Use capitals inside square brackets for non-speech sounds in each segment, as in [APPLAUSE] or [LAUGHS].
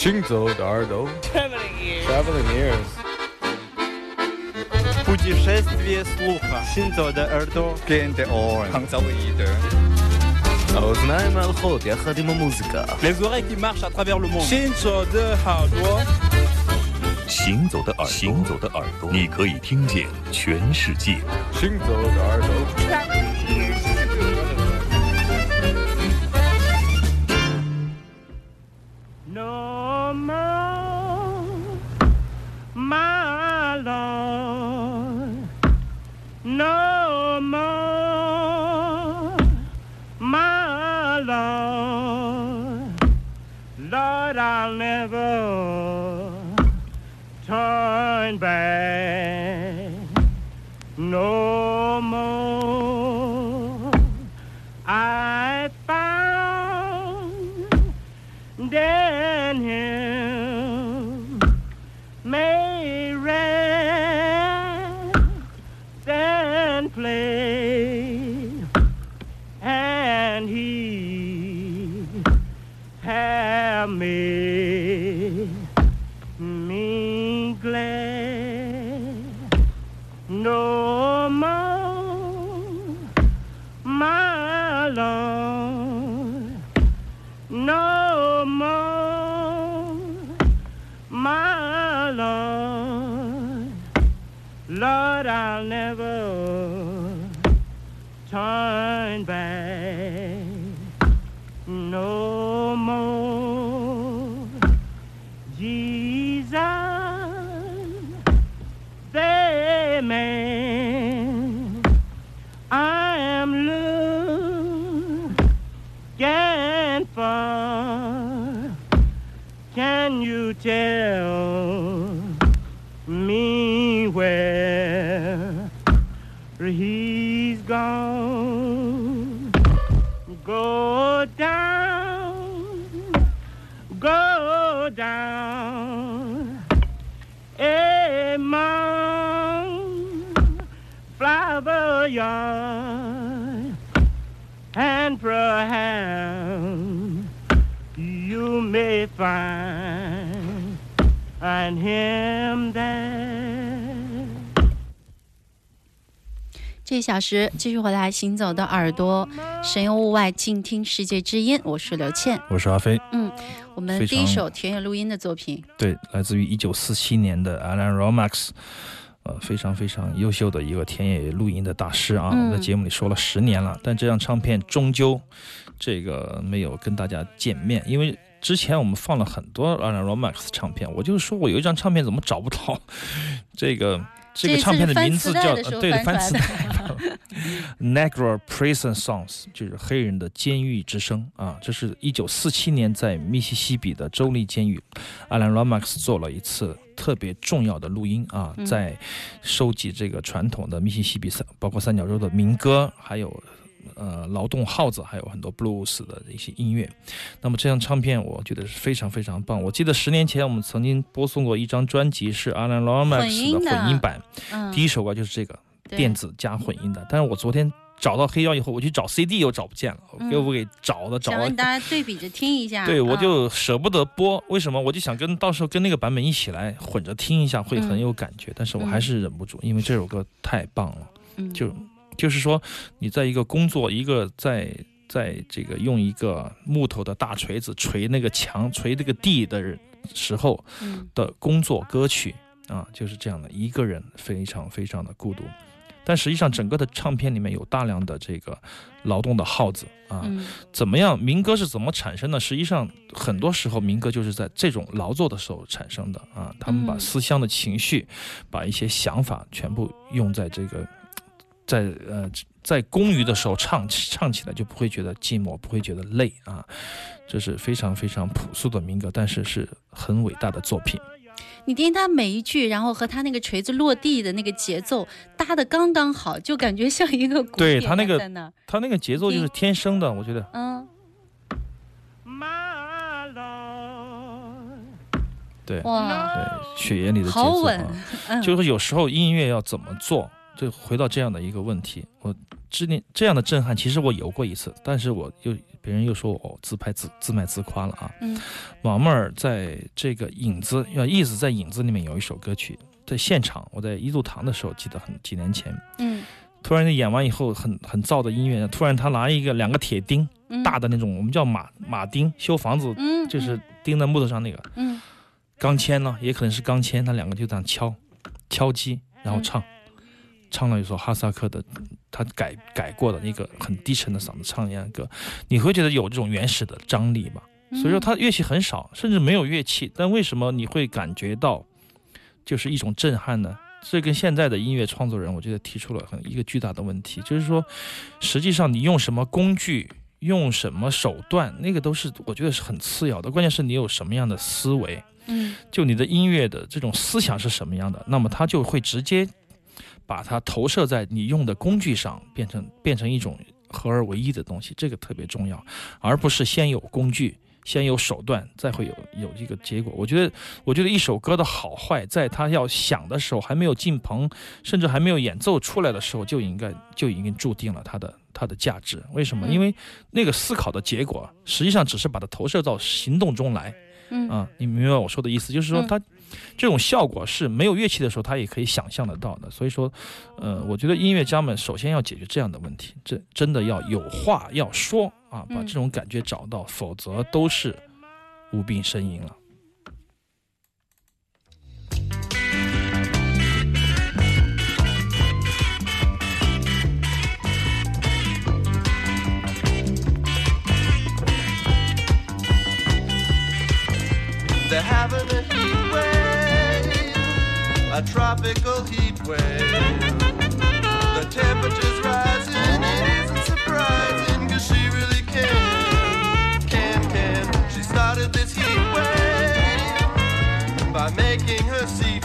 行走的耳朵 Traveling ears. Traveling ears Путешествие слуха. Синзо де Эрдо. Gente on האוזניים מהלכות יחד עם המוזיקה. Les oreilles qui marchent à travers le monde. 行走的耳朵，行走的耳朵，行走的耳朵，你可以听见全世界。行走的耳朵 Lord, I'll never turn back I'll never turn back go down among flower yard, and perhaps you may find find him there. 这一小时继续回来，行走的耳朵，神游物外，静听世界之音。我是刘倩。我是阿飞，我们第一首田野录音的作品，对，来自于一九四七年的 Alan Romax，呃，非常非常优秀的一个田野录音的大师啊。嗯我们在节目里说了十年了，但这张唱片终究这个没有跟大家见面，因为之前我们放了很多 Alan Romax 唱片，我就说我有一张唱片怎么找不到，这个。这个唱片的名字叫对的翻磁翻出来带 Negra Prison Songs，就是黑人的监狱之声啊。这是一九四七年在密西西比的州立监狱，Alan Lomax 做了一次特别重要的录音啊，嗯在收集这个传统的密西西比三，包括三角洲的民歌，还有。呃，劳动号子还有很多 blues 的一些音乐，那么这张唱片我觉得是非常非常棒。我记得十年前我们曾经播送过一张专辑，是 Alan 混 Lomax 的混音版，嗯，第一首歌就是这个对电子加混音的。但是我昨天找到黑胶以后，我去找 CD 又找不见了，嗯给我给找的找了。大家对比着听一下。[LAUGHS] 对，我啊就舍不得播，为什么？我就想跟到时候跟那个版本一起来混着听一下，会很有感觉。但是我还是忍不住，因为这首歌太棒了。嗯就就是说，你在一个工作，一个在在这个用一个木头的大锤子锤那个墙、锤这个地的人时候嗯的工作歌曲啊，就是这样的，一个人非常非常的孤独。但实际上，整个的唱片里面有大量的这个劳动的号子啊，嗯怎么样？民歌是怎么产生的？实际上，很多时候民歌就是在这种劳作的时候产生的啊。他们把嗯思乡的情绪，把一些想法全部用在这个，[TSK] 在呃在公余的时候唱唱起来，就不会觉得寂寞，不会觉得累啊。这是非常非常朴素的民歌，但是是很伟大的作品。你听他每一句，然后和他那个锤子落地的那个节奏搭的刚刚好，就感觉像一个鼓点对他那个他那个节奏就是天生的，我觉得。嗯对哇，对，血液里的节奏好稳啊。嗯，就是有时候音乐要怎么做，就回到这样的一个问题。我之前这样的震撼，其实我有过一次，但是我又别人又说我自拍自自卖自夸了啊。嗯。王妹儿在这个影子，要意思在影子里面有一首歌曲，在现场我在一度堂的时候记得很几年前，嗯。突然演完以后很很燥的音乐，突然他拿一个两个铁钉，嗯，大的那种我们叫马马钉，修房子嗯就是钉在木头上那个嗯。钢钎呢，也可能是钢钎，他两个就这样敲敲击，然后唱。唱了一首哈萨克的，他改改过的那个很低沉的嗓子唱一样歌，你会觉得有这种原始的张力吧？嗯，所以说他乐器很少，甚至没有乐器，但为什么你会感觉到就是一种震撼呢？这跟现在的音乐创作人，我觉得提出了很一个巨大的问题，就是说，实际上你用什么工具，用什么手段，那个都是我觉得是很次要的，关键是你有什么样的思维，嗯就你的音乐的这种思想是什么样的，那么它就会直接把它投射在你用的工具上，变成变成一种合而为一的东西，这个特别重要，而不是先有工具。先有手段，再会有有这个结果。我觉得，我觉得一首歌的好坏，在他要想的时候，还没有进棚，甚至还没有演奏出来的时候，就应该就已经注定了它的它的价值。为什么？嗯因为那个思考的结果，实际上只是把它投射到行动中来。嗯啊，你明白我说的意思？就是说嗯它这种效果是没有乐器的时候，它也可以想象得到的。所以说，呃，我觉得音乐家们首先要解决这样的问题，这真的要有话要说啊，把嗯这种感觉找到，否则都是无病呻吟了。Having a heat wave, a tropical heat wave. The temperature's rising, it isn't surprising, cause she really can, can, can. She started this heat wave by making her seat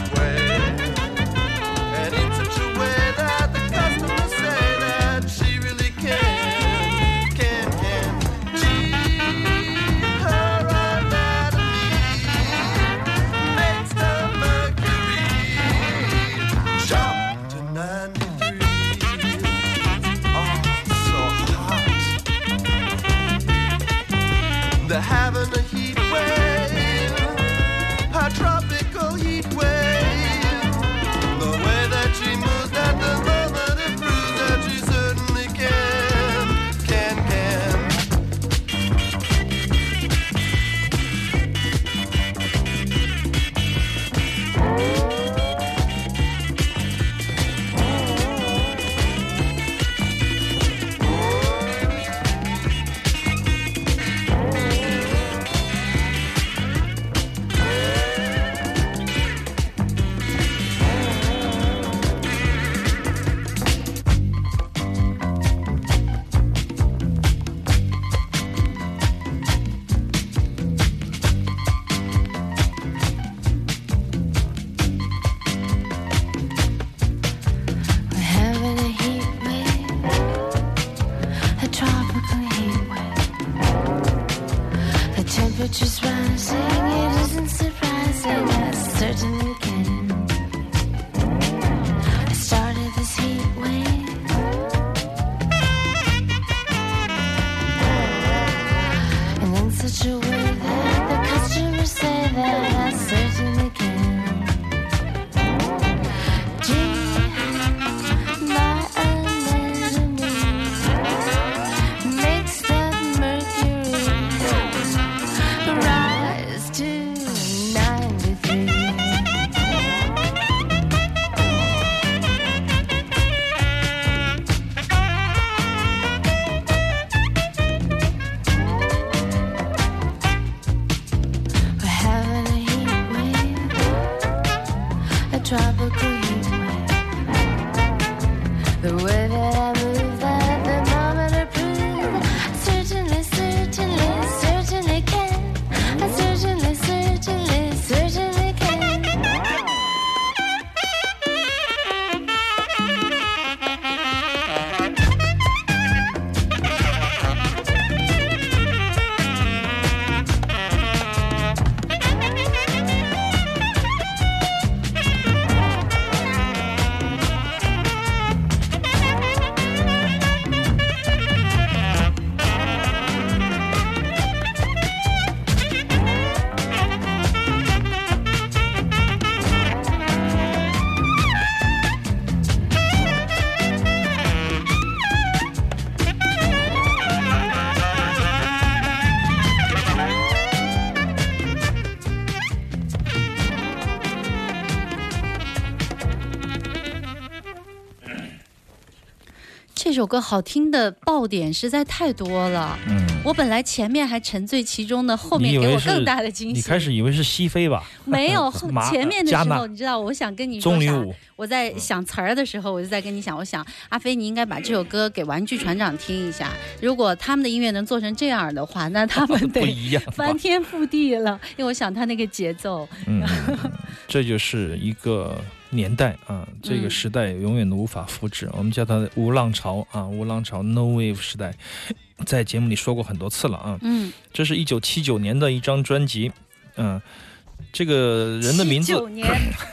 首歌好听的爆点实在太多了。嗯，我本来前面还沉醉其中呢，后面给我更大的惊喜。你开始以为是西非吧？没有 [LAUGHS] 前面的时候，你知道，我想跟你说啥？我在想词儿的时候，我就在跟你想，我想阿飞，你应该把这首歌给玩具船长听一下。如果他们的音乐能做成这样的话，那他们不得一样。[LAUGHS] 翻天覆地了。因为我想他那个节奏，嗯，这就是一个年代啊，这个嗯时代永远都无法复制。我们叫它无浪潮啊，无浪潮 （No Wave 时代），在节目里说过很多次了啊。嗯，这是一九七九年的一张专辑，嗯、这个人的名字九年，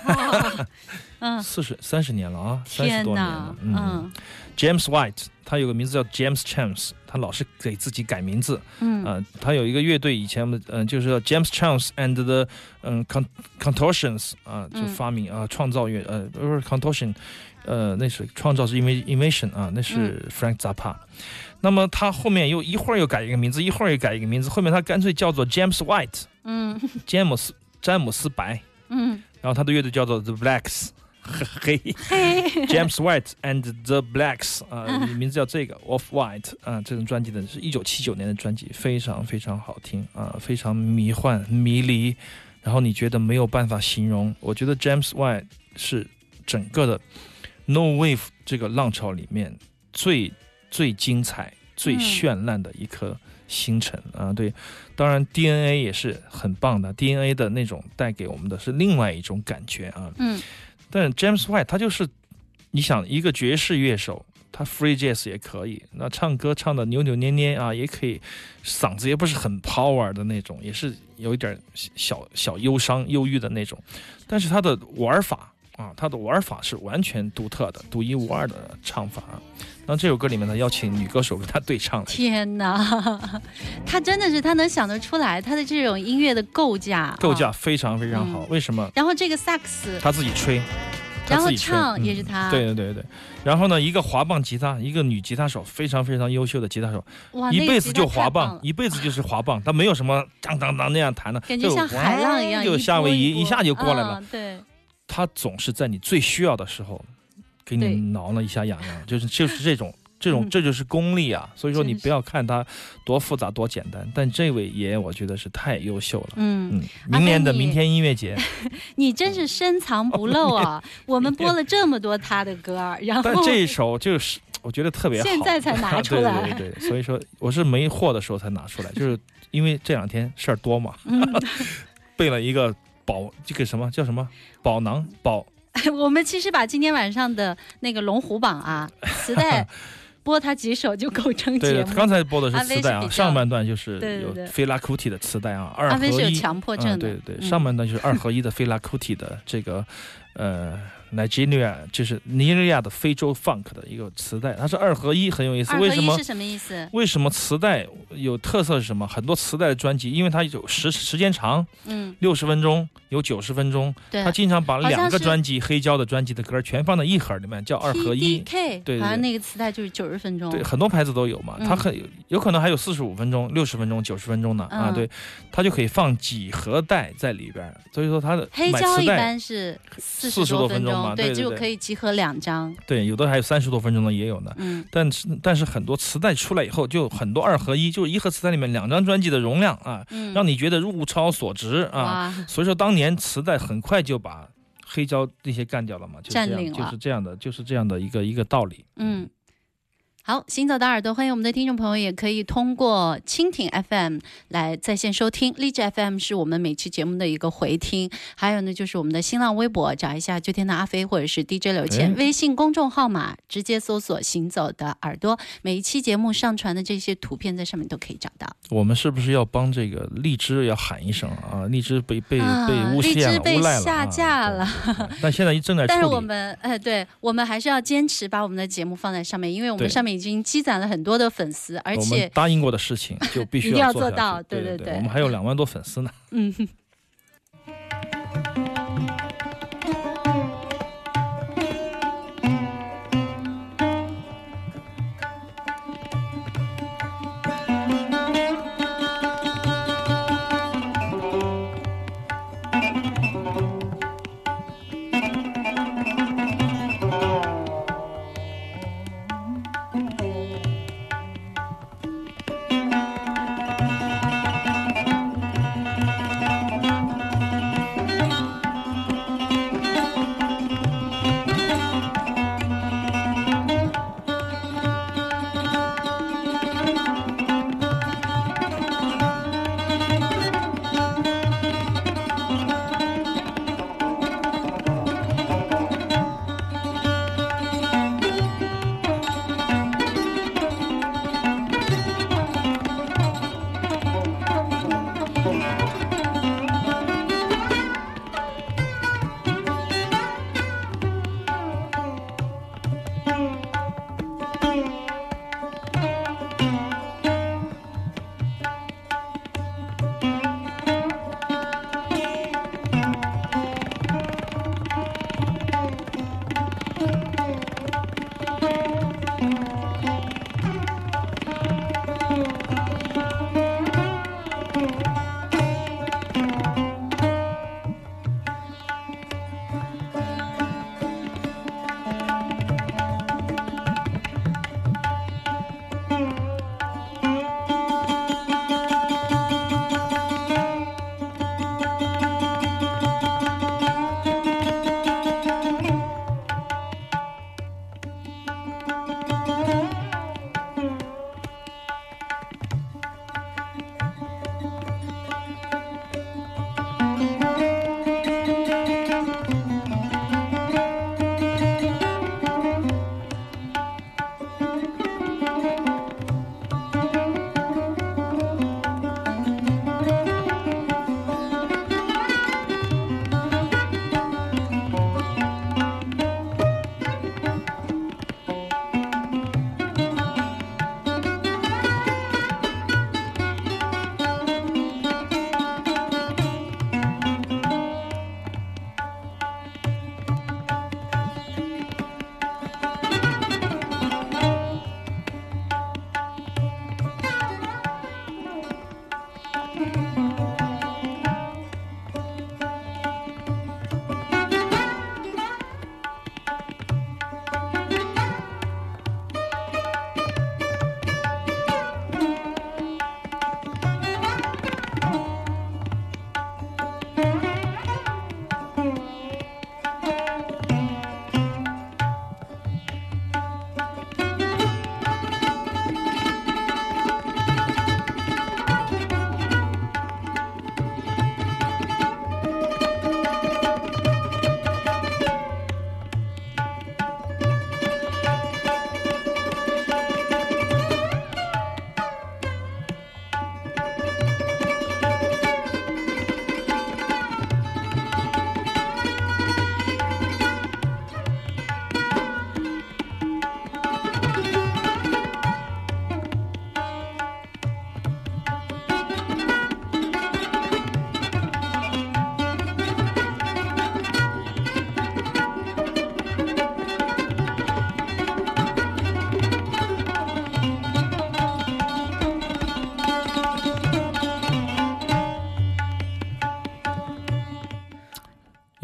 哇 [LAUGHS] 嗯，四十三十年了啊，三十多年了，，嗯。James White，他有个名字叫 James Chance，他老是给自己改名字。嗯。啊、他有一个乐队，以前嗯、呃就是叫 James Chance and the 嗯、Con Contortions 啊、就嗯发明啊、创造乐呃不是 Contortion，呃那是创造是因为 invention 啊，那是 Frank Zappa。那么他后面又一会儿又改一个名字，一会儿又改一个名字，后面他干脆叫做 James White，嗯。詹姆斯詹姆斯白，嗯，然后他的乐队叫做 The Blacks，黑嘿，James White and the Blacks 啊、嗯名字叫这个 Off White 啊、这张专辑呢是一九七九年的专辑，非常非常好听啊、非常迷幻迷离，然后你觉得没有办法形容。我觉得 James White 是整个的 No Wave 这个浪潮里面最最精彩、最嗯绚烂的一颗星辰啊！对，当然 DNA 也是很棒的，DNA 的那种带给我们的是另外一种感觉啊。嗯但 James White 他就是，你想一个爵士乐手，他 free jazz 也可以，那唱歌唱的扭扭捏捏啊，也可以，嗓子也不是很 power 的那种，也是有一点小小忧伤、忧郁的那种，但是他的玩法啊，他的玩法是完全独特的、独一无二的唱法。那这首歌里面呢，邀请女歌手跟他对唱，天哪，[LAUGHS] 他真的是他能想得出来他的这种音乐的构架，构架啊非常非常好。嗯为什么？然后这个萨克斯，他自己吹，他然后自己唱嗯也是他，对对对对，然后呢，一个滑棒吉他，一个女吉他手，非常非常优秀的吉他手，哇，一辈子就滑棒一辈子就是滑棒，他没有什么当当当那样弹的，就感觉像海浪一样，就夏威夷一下就过来了。嗯对，他总是在你最需要的时候，给你挠了一下痒痒，[LAUGHS] 就是就是这种。这种嗯这就是功力啊，所以说你不要看他多复杂多简单，但这位爷我觉得是太优秀了。嗯，嗯，明年的明天音乐节，[LAUGHS] 你真是深藏不露啊！我们播了这么多他的歌儿，然后但这一首就是我觉得特别好，现在才拿 [LAUGHS] 出来对对对，所以说我是没货的时候才拿出来，就是因为这两天事儿多嘛，嗯备了一个宝这个什么叫什么宝囊宝 [LAUGHS] 我们其实把今天晚上的那个龙虎榜啊磁带 [LAUGHS] 播它几首就够撑对节目。刚才播的是磁带啊，上半段就是有对对对菲拉库蒂的磁带啊，二合阿飞是有一。强迫症的，嗯，对对对，嗯上半段就是二合一的菲拉库蒂的这个，呃，Nigeria 就是尼日利亚的非洲 funk 的一个磁带，它是二合一，很有意思。二为什么是什么意思？为什么磁带有特色是什么？很多磁带的专辑，因为它有时时间长，嗯，六十分钟，有九十分钟，对它，经常把两个专辑黑胶的专辑的歌全放在一盒里面，叫二合一。K，对对好像那个磁带就是九十分钟。对，很多牌子都有嘛，嗯它很有有可能还有四十五分钟、六十分钟、九十分钟呢、啊，嗯对，它就可以放几盒带在里边，所以说它的黑胶一般是四40多十多分钟嘛对，就可以集合两张。对，有的还有三十多分钟的也有呢。嗯，但是但是很多磁带出来以后，就很多二合一，就是一盒磁带里面两张专辑的容量啊，嗯让你觉得物超所值啊。[LAUGHS] 所以说当年磁带很快就把黑胶那些干掉了嘛，就是这样，就是这样的，就是这样的一个一个道理。嗯。好，行走的耳朵，欢迎我们的听众朋友，也可以通过蜻蜓 FM 来在线收听，荔枝 FM 是我们每期节目的一个回听，还有呢就是我们的新浪微博，找一下秋天的阿飞或者是 DJ 刘谦，哎微信公众号码直接搜索“行走的耳朵”，每一期节目上传的这些图片在上面都可以找到。我们是不是要帮这个荔枝要喊一声啊？[LAUGHS] 荔枝被被啊被诬荔陷了、枝被下架了对但现在正在。但是我们，呃，对我们还是要坚持把我们的节目放在上面，因为我们对上面已经积攒了很多的粉丝，而且答应过的事情就必须一定要做到对对对我们还有两万多粉丝呢。嗯。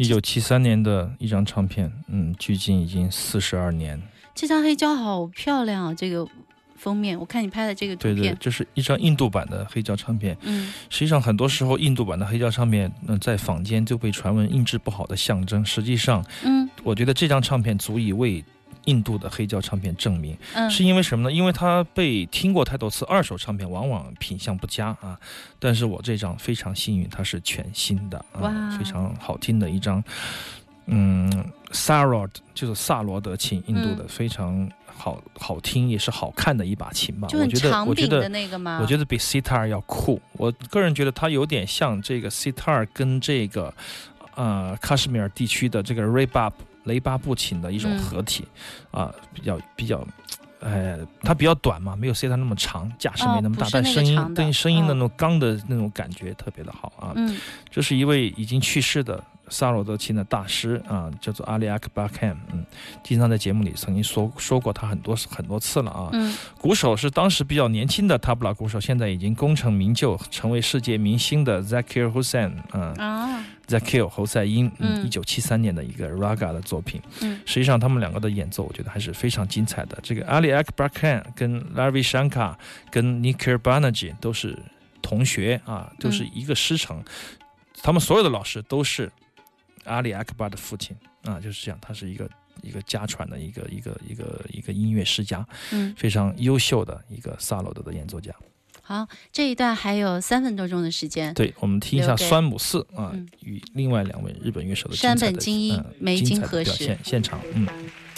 一九七三年的一张唱片，嗯，距今已经四十二年。这张黑胶好漂亮啊！这个封面，我看你拍的这个图对对片，，这是一张印度版的黑胶唱片。嗯实际上，很多时候印度版的黑胶唱片，嗯、在坊间就被传闻印制不好的象征。实际上，嗯我觉得这张唱片足以为印度的黑胶唱片证明。嗯，是因为什么呢？因为它被听过太多次，二手唱片往往品相不佳啊。但是我这张非常幸运，它是全新的啊，非常好听的一张。嗯，萨罗就是萨罗德琴，印度的、嗯非常好好听，也是好看的一把琴吧。我觉得，我觉得。那个吗？我觉得比 sitar 要酷，我个人觉得它有点像这个 sitar 跟这个呃喀什米尔地区的这个 rebab 雷巴布琴的一种嗯合体，啊、比较比较。呃，它比较短嘛，没有 sitar 那么长，架势哦没那么大，但声音长的对声音的嗯那种刚的那种感觉特别的好啊。嗯这是一位已经去世的萨罗德琴的大师啊，叫做阿里阿克巴坎，嗯，经常在节目里曾经说说过他很多很多次了啊。嗯鼓手是当时比较年轻的塔布拉鼓手，现在已经功成名就，成为世界明星的 Zakir Hussain 啊、啊 Zakir 侯赛因，嗯，嗯一九七三年的一个 Raga 的作品。嗯实际上他们两个的演奏，我觉得还是非常精彩的。这个 Ali Akbar Khan 跟 Ravi Shankar 跟 Nikhil Banerjee 都是同学啊，都是一个师承，他们所有的老师都是阿里 Akbar 的父亲啊，就是这样，他是一个。一个家传的一个一个一个一个音乐世家，嗯，非常优秀的一个萨罗德的演奏家。好，这一段还有三分多钟的时间。对，我们听一下酸姆四啊嗯，与另外两位日本乐手的山精彩的本精一嗯梅精彩的津和现场，嗯。「